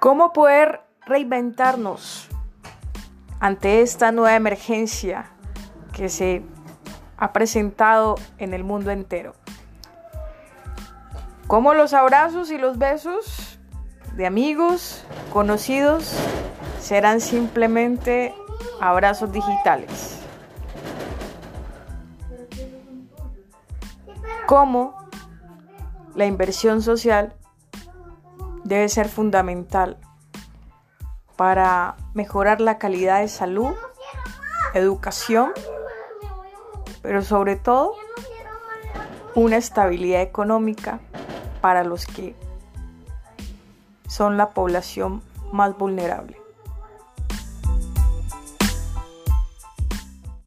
¿Cómo poder reinventarnos ante esta nueva emergencia que se ha presentado en el mundo entero? ¿Cómo los abrazos y los besos de amigos, conocidos, serán simplemente abrazos digitales? ¿Cómo la inversión social debe ser fundamental para mejorar la calidad de salud, educación, pero sobre todo una estabilidad económica para los que son la población más vulnerable.